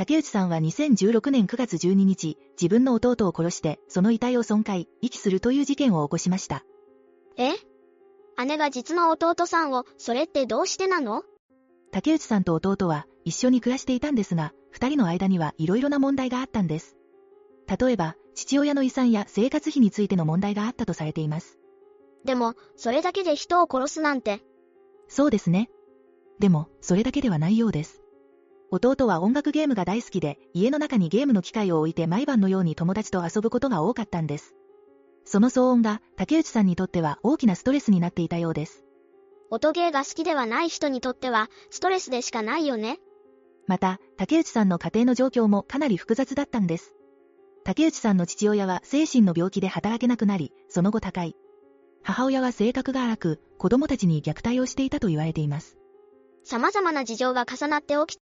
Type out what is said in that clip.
竹内さんは2016年9月12日、自分の弟を殺して、その遺体を損壊、遺棄するという事件を起こしました。え？姉が実の弟さんを、それってどうしてなの？竹内さんと弟は一緒に暮らしていたんですが、二人の間には色々な問題があったんです。例えば、父親の遺産や生活費についての問題があったとされています。でも、それだけで人を殺すなんて。そうですね。でも、それだけではないようです。弟は音楽ゲームが大好きで、家の中にゲームの機械を置いて毎晩のように友達と遊ぶことが多かったんです。その騒音が竹内さんにとっては大きなストレスになっていたようです。音ゲーが好きではない人にとっては、ストレスでしかないよね。また、竹内さんの家庭の状況もかなり複雑だったんです。竹内さんの父親は精神の病気で働けなくなり、その後他界。母親は性格が荒く、子供たちに虐待をしていたと言われています。様々な事情が重なって起き